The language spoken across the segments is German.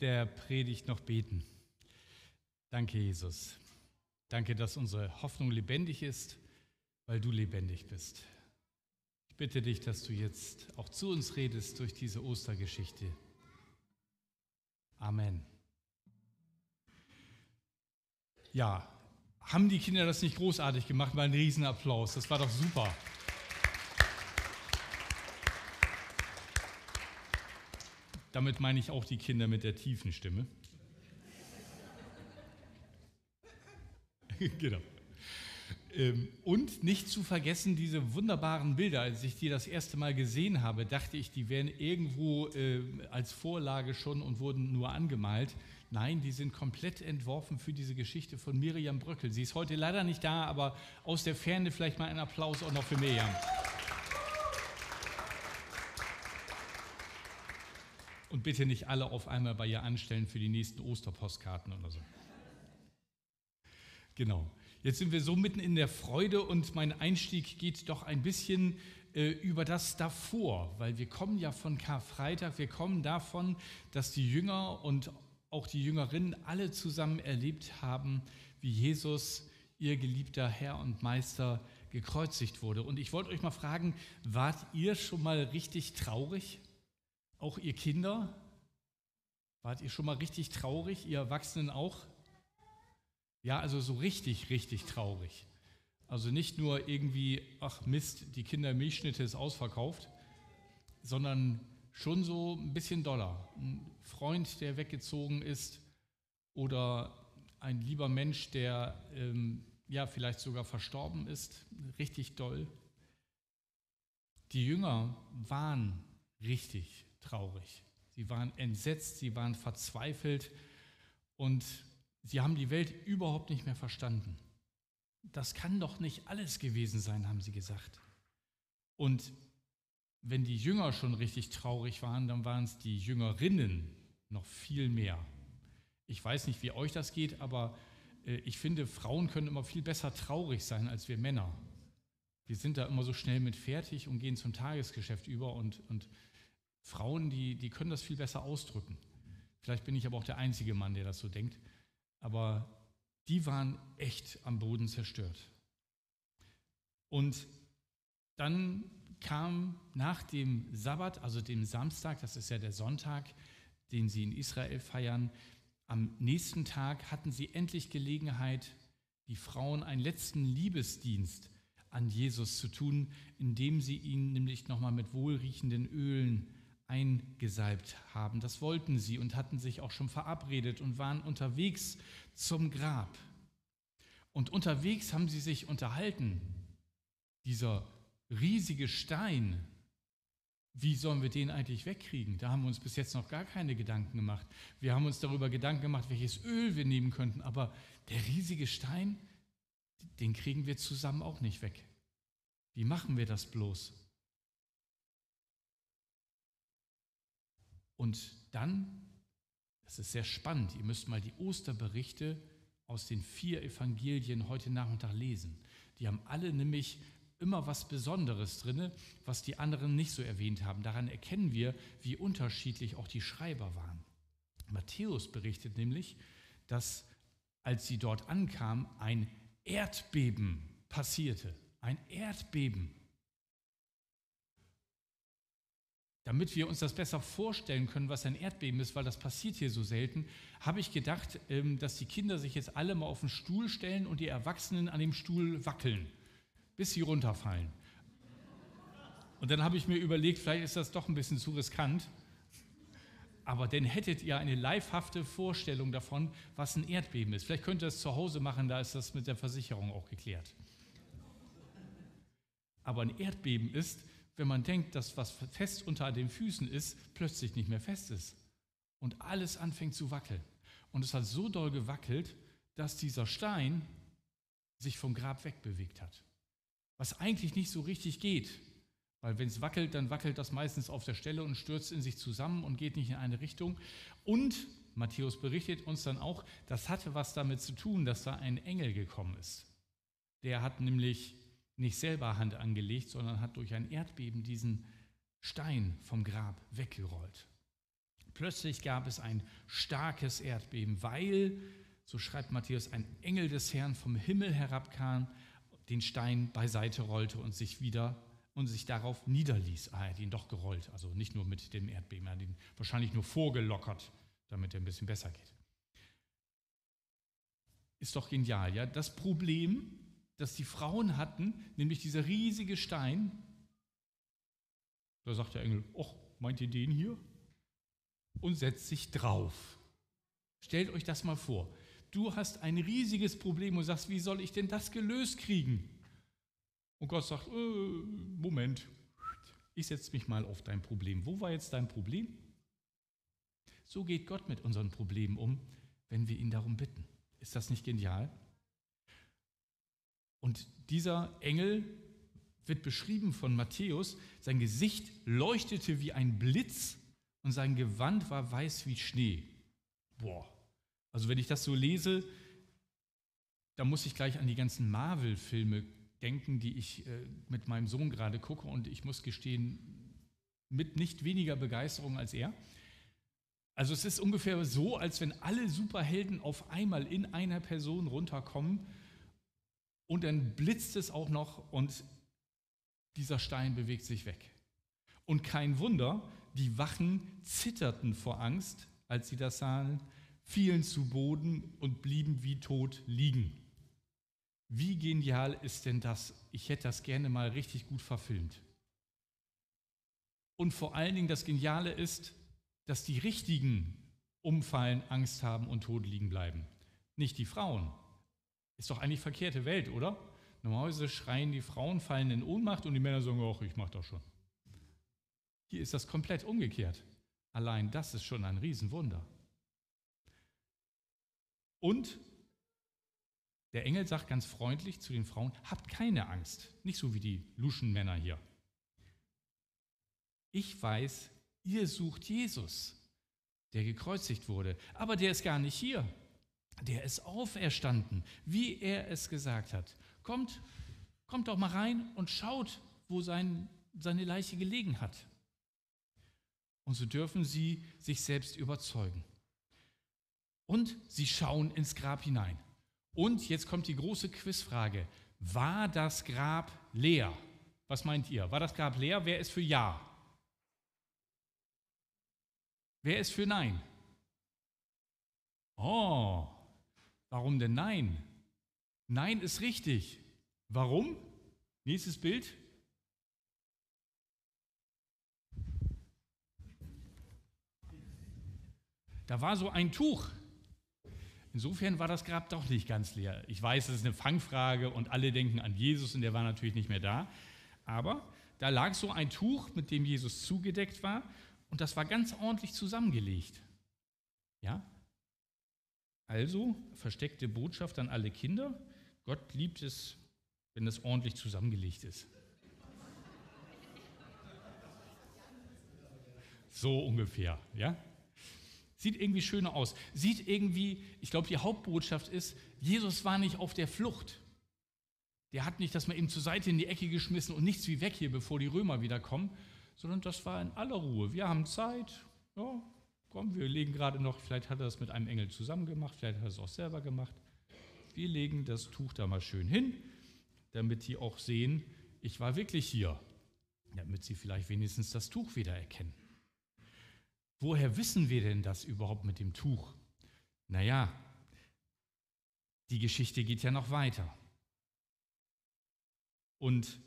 der Predigt noch beten. Danke, Jesus. Danke, dass unsere Hoffnung lebendig ist, weil du lebendig bist. Ich bitte dich, dass du jetzt auch zu uns redest durch diese Ostergeschichte. Amen. Ja, haben die Kinder das nicht großartig gemacht? Mal einen Riesenapplaus. Das war doch super. Damit meine ich auch die Kinder mit der tiefen Stimme. genau. Ähm, und nicht zu vergessen diese wunderbaren Bilder. Als ich die das erste Mal gesehen habe, dachte ich, die wären irgendwo äh, als Vorlage schon und wurden nur angemalt. Nein, die sind komplett entworfen für diese Geschichte von Miriam Bröckel. Sie ist heute leider nicht da, aber aus der Ferne vielleicht mal ein Applaus auch noch für Miriam. Und bitte nicht alle auf einmal bei ihr anstellen für die nächsten Osterpostkarten oder so. Genau. Jetzt sind wir so mitten in der Freude und mein Einstieg geht doch ein bisschen äh, über das davor, weil wir kommen ja von Karfreitag, wir kommen davon, dass die Jünger und auch die Jüngerinnen alle zusammen erlebt haben, wie Jesus, ihr geliebter Herr und Meister, gekreuzigt wurde. Und ich wollte euch mal fragen, wart ihr schon mal richtig traurig? Auch ihr Kinder? Wart ihr schon mal richtig traurig? Ihr Erwachsenen auch? Ja, also so richtig, richtig traurig. Also nicht nur irgendwie, ach Mist, die Kindermilchschnitte ist ausverkauft, sondern schon so ein bisschen doller. Ein Freund, der weggezogen ist oder ein lieber Mensch, der ähm, ja vielleicht sogar verstorben ist, richtig doll. Die Jünger waren richtig traurig. Sie waren entsetzt, sie waren verzweifelt und sie haben die Welt überhaupt nicht mehr verstanden. Das kann doch nicht alles gewesen sein, haben sie gesagt. Und wenn die Jünger schon richtig traurig waren, dann waren es die Jüngerinnen noch viel mehr. Ich weiß nicht, wie euch das geht, aber äh, ich finde, Frauen können immer viel besser traurig sein als wir Männer. Wir sind da immer so schnell mit fertig und gehen zum Tagesgeschäft über und, und Frauen, die, die können das viel besser ausdrücken. Vielleicht bin ich aber auch der einzige Mann, der das so denkt. Aber die waren echt am Boden zerstört. Und dann kam nach dem Sabbat, also dem Samstag, das ist ja der Sonntag, den sie in Israel feiern, am nächsten Tag hatten sie endlich Gelegenheit, die Frauen einen letzten Liebesdienst an Jesus zu tun, indem sie ihn nämlich nochmal mit wohlriechenden Ölen eingesalbt haben. Das wollten sie und hatten sich auch schon verabredet und waren unterwegs zum Grab. Und unterwegs haben sie sich unterhalten. Dieser riesige Stein, wie sollen wir den eigentlich wegkriegen? Da haben wir uns bis jetzt noch gar keine Gedanken gemacht. Wir haben uns darüber Gedanken gemacht, welches Öl wir nehmen könnten, aber der riesige Stein, den kriegen wir zusammen auch nicht weg. Wie machen wir das bloß? Und dann, das ist sehr spannend, ihr müsst mal die Osterberichte aus den vier Evangelien heute Nachmittag lesen. Die haben alle nämlich immer was Besonderes drin, was die anderen nicht so erwähnt haben. Daran erkennen wir, wie unterschiedlich auch die Schreiber waren. Matthäus berichtet nämlich, dass als sie dort ankamen, ein Erdbeben passierte. Ein Erdbeben. Damit wir uns das besser vorstellen können, was ein Erdbeben ist, weil das passiert hier so selten, habe ich gedacht, ähm, dass die Kinder sich jetzt alle mal auf den Stuhl stellen und die Erwachsenen an dem Stuhl wackeln, bis sie runterfallen. Und dann habe ich mir überlegt, vielleicht ist das doch ein bisschen zu riskant. Aber dann hättet ihr eine livehafte Vorstellung davon, was ein Erdbeben ist. Vielleicht könnt ihr es zu Hause machen, da ist das mit der Versicherung auch geklärt. Aber ein Erdbeben ist, wenn man denkt, dass was fest unter den Füßen ist, plötzlich nicht mehr fest ist. Und alles anfängt zu wackeln. Und es hat so doll gewackelt, dass dieser Stein sich vom Grab wegbewegt hat. Was eigentlich nicht so richtig geht. Weil wenn es wackelt, dann wackelt das meistens auf der Stelle und stürzt in sich zusammen und geht nicht in eine Richtung. Und Matthäus berichtet uns dann auch, das hatte was damit zu tun, dass da ein Engel gekommen ist. Der hat nämlich nicht selber Hand angelegt, sondern hat durch ein Erdbeben diesen Stein vom Grab weggerollt. plötzlich gab es ein starkes Erdbeben, weil, so schreibt Matthäus, ein Engel des Herrn vom Himmel herabkam, den Stein beiseite rollte und sich wieder und sich darauf niederließ. Ah, er hat ihn doch gerollt, also nicht nur mit dem Erdbeben, er hat ihn wahrscheinlich nur vorgelockert, damit er ein bisschen besser geht. Ist doch genial, ja? Das Problem, das die Frauen hatten, nämlich dieser riesige Stein, da sagt der Engel, ach, meint ihr den hier? Und setzt sich drauf. Stellt euch das mal vor. Du hast ein riesiges Problem und sagst, wie soll ich denn das gelöst kriegen? Und Gott sagt, äh, Moment, ich setze mich mal auf dein Problem. Wo war jetzt dein Problem? So geht Gott mit unseren Problemen um, wenn wir ihn darum bitten. Ist das nicht genial? Und dieser Engel wird beschrieben von Matthäus, sein Gesicht leuchtete wie ein Blitz und sein Gewand war weiß wie Schnee. Boah, also wenn ich das so lese, da muss ich gleich an die ganzen Marvel-Filme denken, die ich äh, mit meinem Sohn gerade gucke und ich muss gestehen, mit nicht weniger Begeisterung als er. Also es ist ungefähr so, als wenn alle Superhelden auf einmal in einer Person runterkommen und dann blitzt es auch noch und dieser Stein bewegt sich weg. Und kein Wunder, die Wachen zitterten vor Angst, als sie das sahen, fielen zu Boden und blieben wie tot liegen. Wie genial ist denn das? Ich hätte das gerne mal richtig gut verfilmt. Und vor allen Dingen das Geniale ist, dass die Richtigen umfallen, Angst haben und tot liegen bleiben. Nicht die Frauen. Ist doch eigentlich verkehrte Welt, oder? Normalerweise schreien die Frauen, fallen in Ohnmacht und die Männer sagen, ach, ich mach das schon. Hier ist das komplett umgekehrt. Allein das ist schon ein Riesenwunder. Und der Engel sagt ganz freundlich zu den Frauen, habt keine Angst, nicht so wie die Luschenmänner hier. Ich weiß, ihr sucht Jesus, der gekreuzigt wurde, aber der ist gar nicht hier. Der ist auferstanden, wie er es gesagt hat. Kommt, kommt doch mal rein und schaut, wo sein, seine Leiche gelegen hat. Und so dürfen sie sich selbst überzeugen. Und sie schauen ins Grab hinein. Und jetzt kommt die große Quizfrage. War das Grab leer? Was meint ihr? War das Grab leer? Wer ist für Ja? Wer ist für Nein? Oh, warum denn Nein? Nein ist richtig. Warum? Nächstes Bild. Da war so ein Tuch Insofern war das Grab doch nicht ganz leer. Ich weiß, es ist eine Fangfrage und alle denken an Jesus und der war natürlich nicht mehr da. Aber da lag so ein Tuch, mit dem Jesus zugedeckt war und das war ganz ordentlich zusammengelegt. Ja? Also versteckte Botschaft an alle Kinder. Gott liebt es, wenn es ordentlich zusammengelegt ist. So ungefähr, ja? Sieht irgendwie schöner aus. Sieht irgendwie, ich glaube, die Hauptbotschaft ist, Jesus war nicht auf der Flucht. Der hat nicht das mal eben zur Seite in die Ecke geschmissen und nichts wie weg hier, bevor die Römer wieder kommen, sondern das war in aller Ruhe. Wir haben Zeit, ja, komm, wir legen gerade noch, vielleicht hat er das mit einem Engel zusammen gemacht, vielleicht hat er es auch selber gemacht. Wir legen das Tuch da mal schön hin, damit die auch sehen, ich war wirklich hier, damit sie vielleicht wenigstens das Tuch wiedererkennen. Woher wissen wir denn das überhaupt mit dem Tuch? Naja, die Geschichte geht ja noch weiter. Und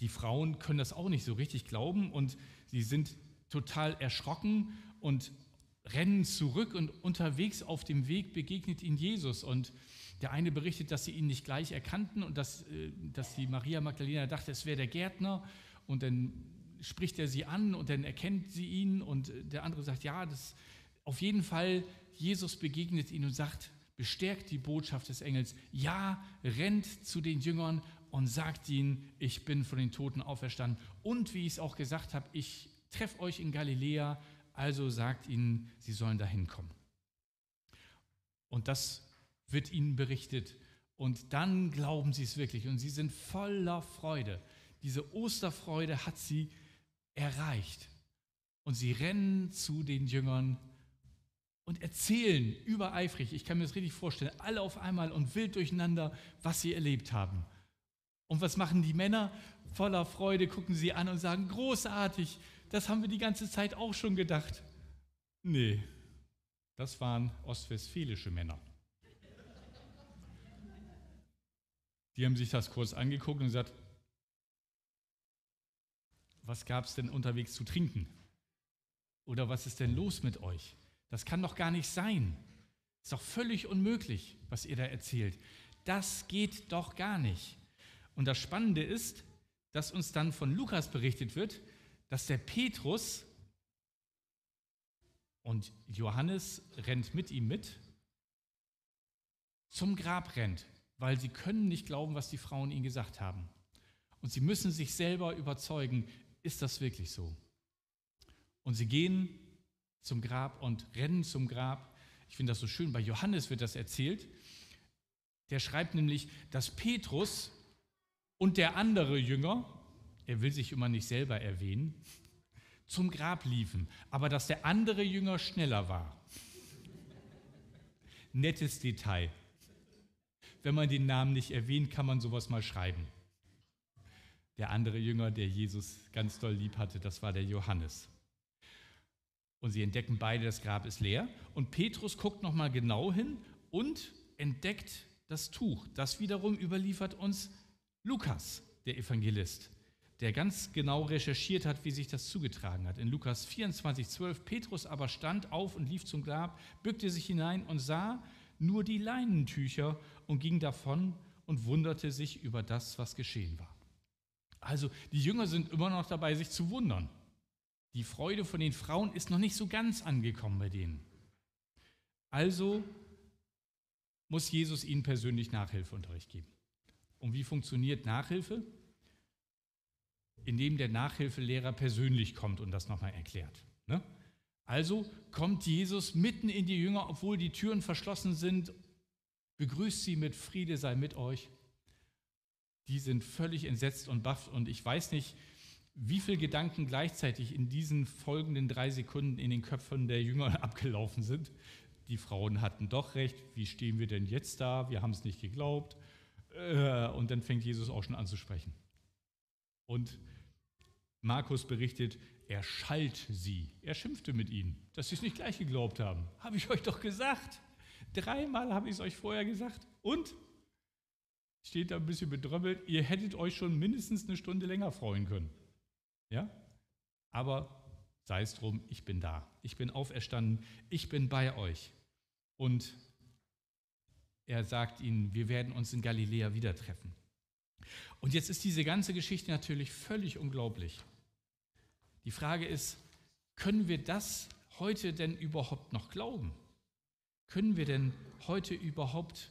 die Frauen können das auch nicht so richtig glauben und sie sind total erschrocken und rennen zurück und unterwegs auf dem Weg begegnet ihnen Jesus. Und der eine berichtet, dass sie ihn nicht gleich erkannten und dass, äh, dass die Maria Magdalena dachte, es wäre der Gärtner. Und dann spricht er sie an und dann erkennt sie ihn und der andere sagt, ja, das auf jeden Fall, Jesus begegnet ihnen und sagt, bestärkt die Botschaft des Engels, ja, rennt zu den Jüngern und sagt ihnen, ich bin von den Toten auferstanden. Und wie ich es auch gesagt habe, ich treffe euch in Galiläa, also sagt ihnen, sie sollen dahin kommen. Und das wird ihnen berichtet. Und dann glauben sie es wirklich und sie sind voller Freude. Diese Osterfreude hat sie erreicht. Und sie rennen zu den Jüngern und erzählen übereifrig, ich kann mir das richtig vorstellen, alle auf einmal und wild durcheinander, was sie erlebt haben. Und was machen die Männer? Voller Freude gucken sie an und sagen, großartig, das haben wir die ganze Zeit auch schon gedacht. Nee, das waren ostwestfälische Männer. Die haben sich das kurz angeguckt und gesagt, was gab es denn unterwegs zu trinken? Oder was ist denn los mit euch? Das kann doch gar nicht sein. Ist doch völlig unmöglich, was ihr da erzählt. Das geht doch gar nicht. Und das Spannende ist, dass uns dann von Lukas berichtet wird, dass der Petrus und Johannes rennt mit ihm mit, zum Grab rennt, weil sie können nicht glauben, was die Frauen ihnen gesagt haben. Und sie müssen sich selber überzeugen, ist das wirklich so? Und sie gehen zum Grab und rennen zum Grab. Ich finde das so schön, bei Johannes wird das erzählt. Der schreibt nämlich, dass Petrus und der andere Jünger, er will sich immer nicht selber erwähnen, zum Grab liefen, aber dass der andere Jünger schneller war. Nettes Detail. Wenn man den Namen nicht erwähnt, kann man sowas mal schreiben. Der andere Jünger, der Jesus ganz doll lieb hatte, das war der Johannes. Und sie entdecken beide, das Grab ist leer. Und Petrus guckt nochmal genau hin und entdeckt das Tuch. Das wiederum überliefert uns Lukas, der Evangelist, der ganz genau recherchiert hat, wie sich das zugetragen hat. In Lukas 24, 12, Petrus aber stand auf und lief zum Grab, bückte sich hinein und sah nur die Leinentücher und ging davon und wunderte sich über das, was geschehen war. Also die Jünger sind immer noch dabei, sich zu wundern. Die Freude von den Frauen ist noch nicht so ganz angekommen bei denen. Also muss Jesus ihnen persönlich Nachhilfeunterricht geben. Und wie funktioniert Nachhilfe? Indem der Nachhilfelehrer persönlich kommt und das nochmal erklärt. Ne? Also kommt Jesus mitten in die Jünger, obwohl die Türen verschlossen sind, begrüßt sie mit Friede sei mit euch. Die sind völlig entsetzt und baff und ich weiß nicht, wie viele Gedanken gleichzeitig in diesen folgenden drei Sekunden in den Köpfen der Jünger abgelaufen sind. Die Frauen hatten doch recht, wie stehen wir denn jetzt da? Wir haben es nicht geglaubt. Äh, und dann fängt Jesus auch schon an zu sprechen. Und Markus berichtet, er schalt sie, er schimpfte mit ihnen, dass sie es nicht gleich geglaubt haben. Habe ich euch doch gesagt. Dreimal habe ich es euch vorher gesagt. Und? Steht da ein bisschen bedrömmelt, ihr hättet euch schon mindestens eine Stunde länger freuen können. Ja? Aber sei es drum, ich bin da. Ich bin auferstanden. Ich bin bei euch. Und er sagt ihnen, wir werden uns in Galiläa wieder treffen. Und jetzt ist diese ganze Geschichte natürlich völlig unglaublich. Die Frage ist, können wir das heute denn überhaupt noch glauben? Können wir denn heute überhaupt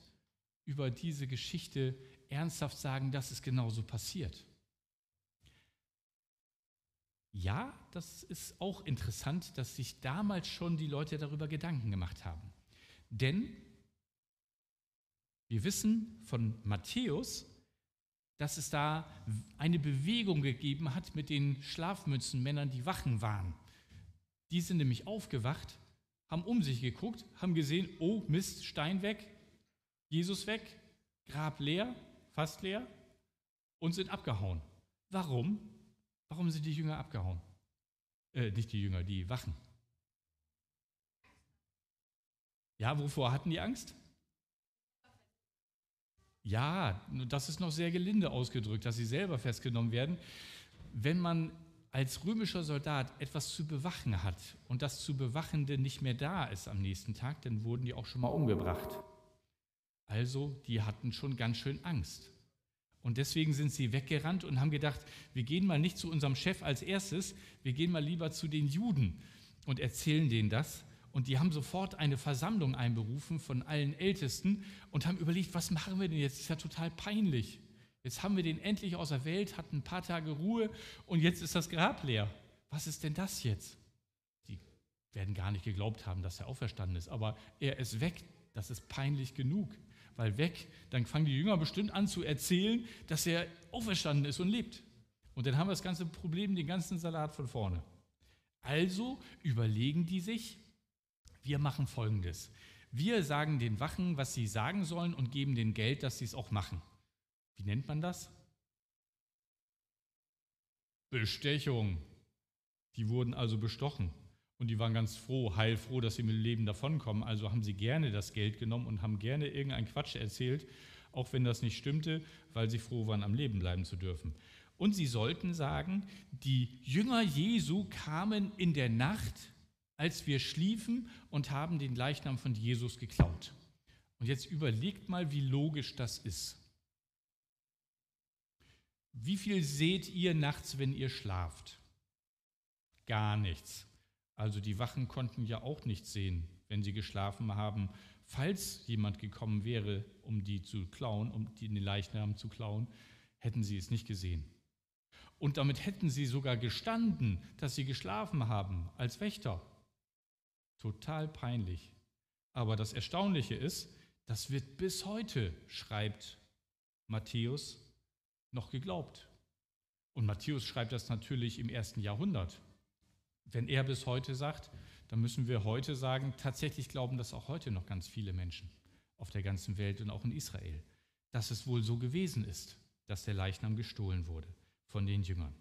über diese Geschichte ernsthaft sagen, dass es genauso passiert? Ja, das ist auch interessant, dass sich damals schon die Leute darüber Gedanken gemacht haben. Denn wir wissen von Matthäus, dass es da eine Bewegung gegeben hat mit den Schlafmützenmännern, die Wachen waren. Die sind nämlich aufgewacht, haben um sich geguckt, haben gesehen, oh Mist, Stein weg, Jesus weg, Grab leer, fast leer und sind abgehauen. Warum? Warum sind die Jünger abgehauen? Äh, nicht die Jünger, die Wachen. Ja, wovor hatten die Angst? Ja, das ist noch sehr gelinde ausgedrückt, dass sie selber festgenommen werden. Wenn man als römischer Soldat etwas zu bewachen hat und das zu Bewachende nicht mehr da ist am nächsten Tag, dann wurden die auch schon mal umgebracht. Also, die hatten schon ganz schön Angst. Und deswegen sind sie weggerannt und haben gedacht, wir gehen mal nicht zu unserem Chef als erstes, wir gehen mal lieber zu den Juden und erzählen denen das. Und die haben sofort eine Versammlung einberufen von allen Ältesten und haben überlegt, was machen wir denn jetzt? Das ist ja total peinlich. Jetzt haben wir den endlich aus der Welt, hatten ein paar Tage Ruhe und jetzt ist das Grab leer. Was ist denn das jetzt? Die werden gar nicht geglaubt haben, dass er auferstanden ist, aber er ist weg. Das ist peinlich genug weil weg, dann fangen die Jünger bestimmt an zu erzählen, dass er auferstanden ist und lebt. Und dann haben wir das ganze Problem, den ganzen Salat von vorne. Also überlegen die sich, wir machen Folgendes. Wir sagen den Wachen, was sie sagen sollen und geben denen Geld, dass sie es auch machen. Wie nennt man das? Bestechung. Die wurden also bestochen. Und die waren ganz froh, heilfroh, dass sie mit dem Leben davonkommen. Also haben sie gerne das Geld genommen und haben gerne irgendeinen Quatsch erzählt, auch wenn das nicht stimmte, weil sie froh waren, am Leben bleiben zu dürfen. Und sie sollten sagen, die Jünger Jesu kamen in der Nacht, als wir schliefen und haben den Leichnam von Jesus geklaut. Und jetzt überlegt mal, wie logisch das ist. Wie viel seht ihr nachts, wenn ihr schlaft? Gar nichts. Also die Wachen konnten ja auch nichts sehen, wenn sie geschlafen haben. Falls jemand gekommen wäre, um die zu klauen, um den Leichnam zu klauen, hätten sie es nicht gesehen. Und damit hätten sie sogar gestanden, dass sie geschlafen haben als Wächter. Total peinlich. Aber das Erstaunliche ist, das wird bis heute, schreibt Matthäus, noch geglaubt. Und Matthäus schreibt das natürlich im ersten Jahrhundert. Wenn er bis heute sagt, dann müssen wir heute sagen, tatsächlich glauben das auch heute noch ganz viele Menschen auf der ganzen Welt und auch in Israel, dass es wohl so gewesen ist, dass der Leichnam gestohlen wurde von den Jüngern.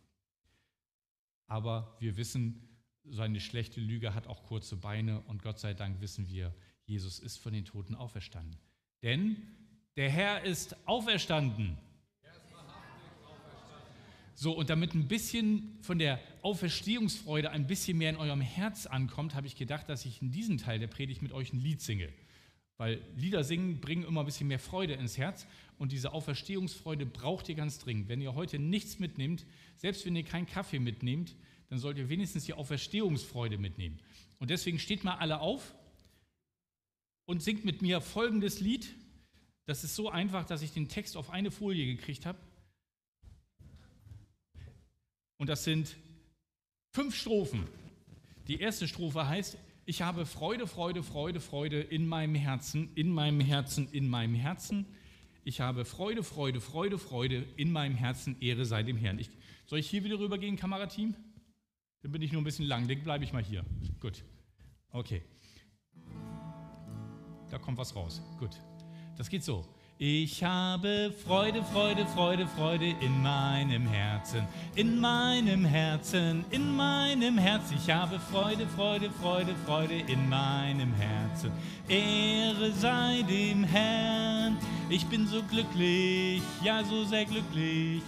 Aber wir wissen, seine schlechte Lüge hat auch kurze Beine und Gott sei Dank wissen wir, Jesus ist von den Toten auferstanden. Denn der Herr ist auferstanden. So, und damit ein bisschen von der Auferstehungsfreude ein bisschen mehr in eurem Herz ankommt, habe ich gedacht, dass ich in diesem Teil der Predigt mit euch ein Lied singe. Weil Lieder singen bringen immer ein bisschen mehr Freude ins Herz und diese Auferstehungsfreude braucht ihr ganz dringend. Wenn ihr heute nichts mitnehmt, selbst wenn ihr keinen Kaffee mitnehmt, dann sollt ihr wenigstens die Auferstehungsfreude mitnehmen. Und deswegen steht mal alle auf und singt mit mir folgendes Lied. Das ist so einfach, dass ich den Text auf eine Folie gekriegt habe. Und das sind fünf Strophen. Die erste Strophe heißt, ich habe Freude, Freude, Freude, Freude in meinem Herzen, in meinem Herzen, in meinem Herzen. Ich habe Freude, Freude, Freude, Freude in meinem Herzen, Ehre sei dem Herrn. Ich, soll ich hier wieder rübergehen, Kamerateam? Dann bin ich nur ein bisschen lang, dann bleibe ich mal hier. Gut. Okay. Da kommt was raus. Gut. Das geht so. Ich habe Freude, Freude, Freude, Freude in meinem Herzen, in meinem Herzen, in meinem Herzen. Ich habe Freude, Freude, Freude, Freude in meinem Herzen. Ehre sei dem Herrn. Ich bin so glücklich, ja so sehr glücklich,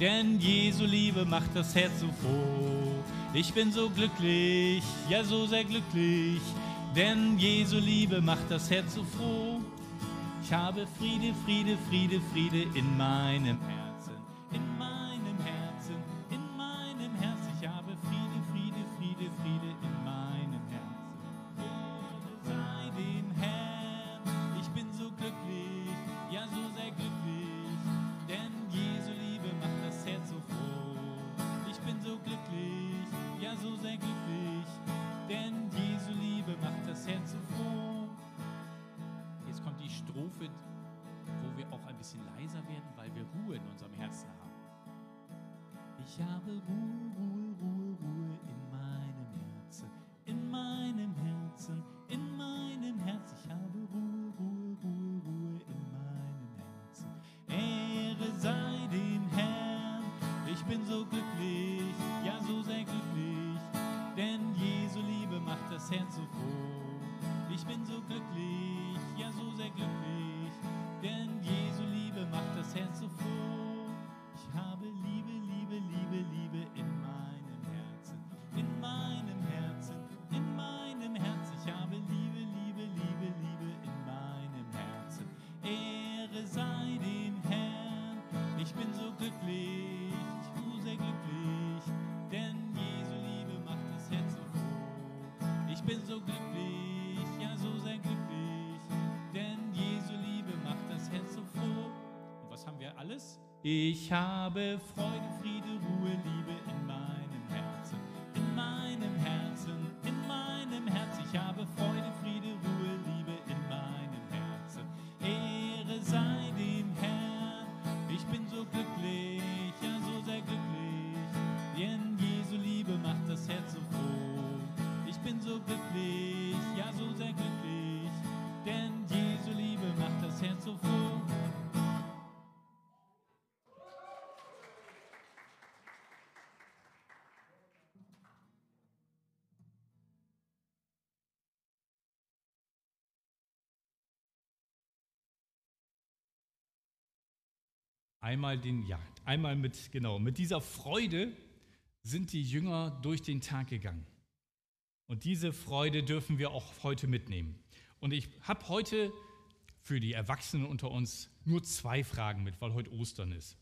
denn Jesu Liebe macht das Herz so froh. Ich bin so glücklich, ja so sehr glücklich, denn Jesu Liebe macht das Herz so froh. Ich habe Friede, Friede, Friede, Friede in meinem Herzen, Ich habe Ruhe, Ruhe, Ruhe, Ruhe in meinem Herzen, in meinem Herzen, in meinem Herzen. Ich habe Ruhe, Ruhe, Ruhe, Ruhe in meinem Herzen. Ehre sei dem Herrn, ich bin so glücklich, ja so sehr glücklich, denn Jesu Liebe macht das Herz so froh. Ich bin so glücklich, alles. Ich habe Freude, Einmal den, ja, einmal mit, genau, mit dieser Freude sind die Jünger durch den Tag gegangen. Und diese Freude dürfen wir auch heute mitnehmen. Und ich habe heute für die Erwachsenen unter uns nur zwei Fragen mit, weil heute Ostern ist.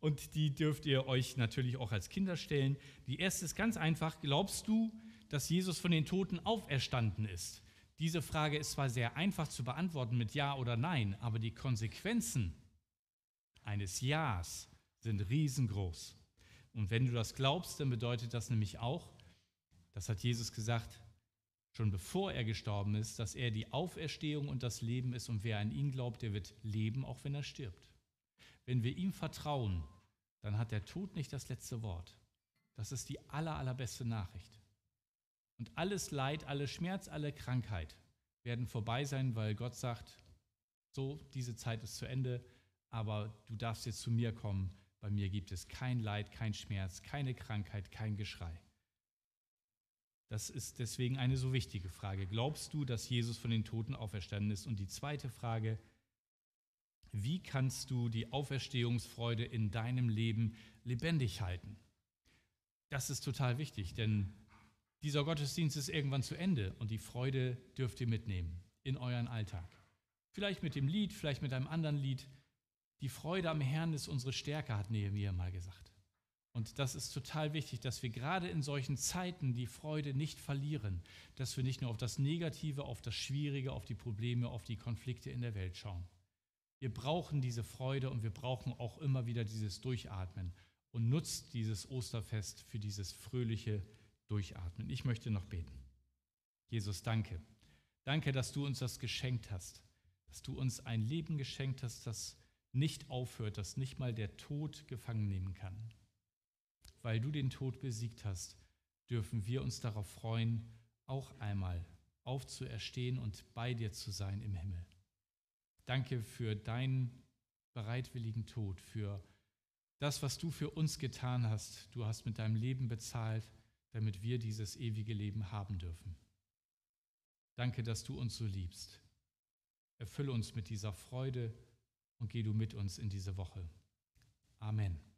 Und die dürft ihr euch natürlich auch als Kinder stellen. Die erste ist ganz einfach. Glaubst du, dass Jesus von den Toten auferstanden ist? Diese Frage ist zwar sehr einfach zu beantworten mit Ja oder Nein, aber die Konsequenzen eines Ja's sind riesengroß. Und wenn du das glaubst, dann bedeutet das nämlich auch, das hat Jesus gesagt, schon bevor er gestorben ist, dass er die Auferstehung und das Leben ist und wer an ihn glaubt, der wird leben, auch wenn er stirbt. Wenn wir ihm vertrauen, dann hat der Tod nicht das letzte Wort. Das ist die aller, allerbeste Nachricht. Und alles Leid, alle Schmerz, alle Krankheit werden vorbei sein, weil Gott sagt, so, diese Zeit ist zu Ende, aber du darfst jetzt zu mir kommen. Bei mir gibt es kein Leid, kein Schmerz, keine Krankheit, kein Geschrei. Das ist deswegen eine so wichtige Frage. Glaubst du, dass Jesus von den Toten auferstanden ist? Und die zweite Frage, wie kannst du die Auferstehungsfreude in deinem Leben lebendig halten? Das ist total wichtig, denn dieser Gottesdienst ist irgendwann zu Ende und die Freude dürft ihr mitnehmen in euren Alltag. Vielleicht mit dem Lied, vielleicht mit einem anderen Lied. Die Freude am Herrn ist unsere Stärke, hat Nehemiah mal gesagt. Und das ist total wichtig, dass wir gerade in solchen Zeiten die Freude nicht verlieren, dass wir nicht nur auf das Negative, auf das Schwierige, auf die Probleme, auf die Konflikte in der Welt schauen. Wir brauchen diese Freude und wir brauchen auch immer wieder dieses Durchatmen und nutzt dieses Osterfest für dieses fröhliche Durchatmen. Ich möchte noch beten. Jesus, danke. Danke, dass du uns das geschenkt hast, dass du uns ein Leben geschenkt hast, das nicht aufhört, das nicht mal der Tod gefangen nehmen kann. Weil du den Tod besiegt hast, dürfen wir uns darauf freuen, auch einmal aufzuerstehen und bei dir zu sein im Himmel. Danke für deinen bereitwilligen Tod, für das, was du für uns getan hast. Du hast mit deinem Leben bezahlt, damit wir dieses ewige Leben haben dürfen. Danke, dass du uns so liebst. Erfülle uns mit dieser Freude und geh du mit uns in diese Woche. Amen.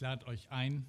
Ich lade euch ein.